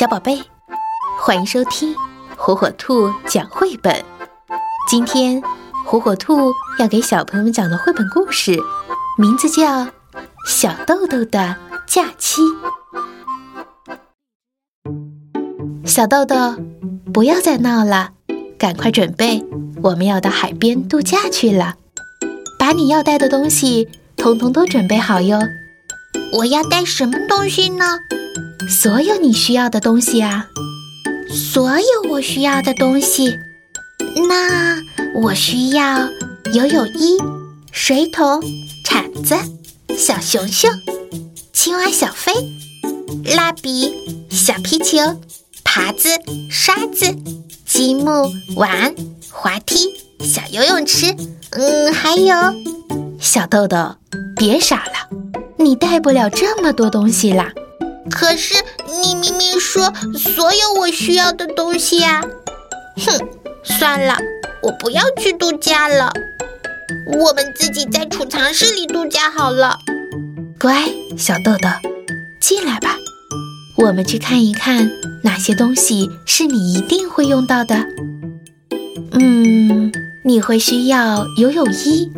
小宝贝，欢迎收听火火兔讲绘本。今天，火火兔要给小朋友们讲的绘本故事，名字叫《小豆豆的假期》。小豆豆，不要再闹了，赶快准备，我们要到海边度假去了。把你要带的东西，统统都准备好哟。我要带什么东西呢？所有你需要的东西啊！所有我需要的东西，那我需要游泳衣、水桶、铲子、小熊熊、青蛙小飞、蜡笔、小皮球、耙子、刷子、积木、碗、滑梯、小游泳池，嗯，还有小豆豆，别傻了，你带不了这么多东西啦。可是你明明说所有我需要的东西呀！哼，算了，我不要去度假了，我们自己在储藏室里度假好了。乖，小豆豆，进来吧，我们去看一看哪些东西是你一定会用到的。嗯，你会需要游泳衣、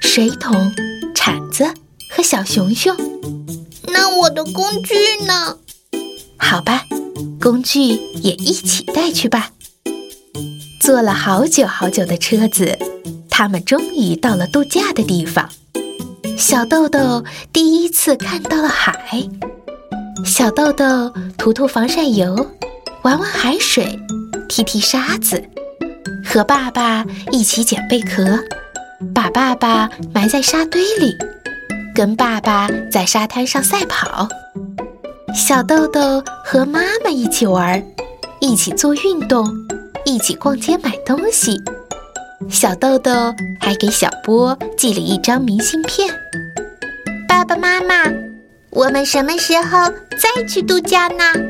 水桶、铲子和小熊熊。那我的工具呢？好吧，工具也一起带去吧。坐了好久好久的车子，他们终于到了度假的地方。小豆豆第一次看到了海。小豆豆涂涂防晒油，玩玩海水，踢踢沙子，和爸爸一起捡贝壳，把爸爸埋在沙堆里。跟爸爸在沙滩上赛跑，小豆豆和妈妈一起玩，一起做运动，一起逛街买东西。小豆豆还给小波寄了一张明信片。爸爸妈妈，我们什么时候再去度假呢？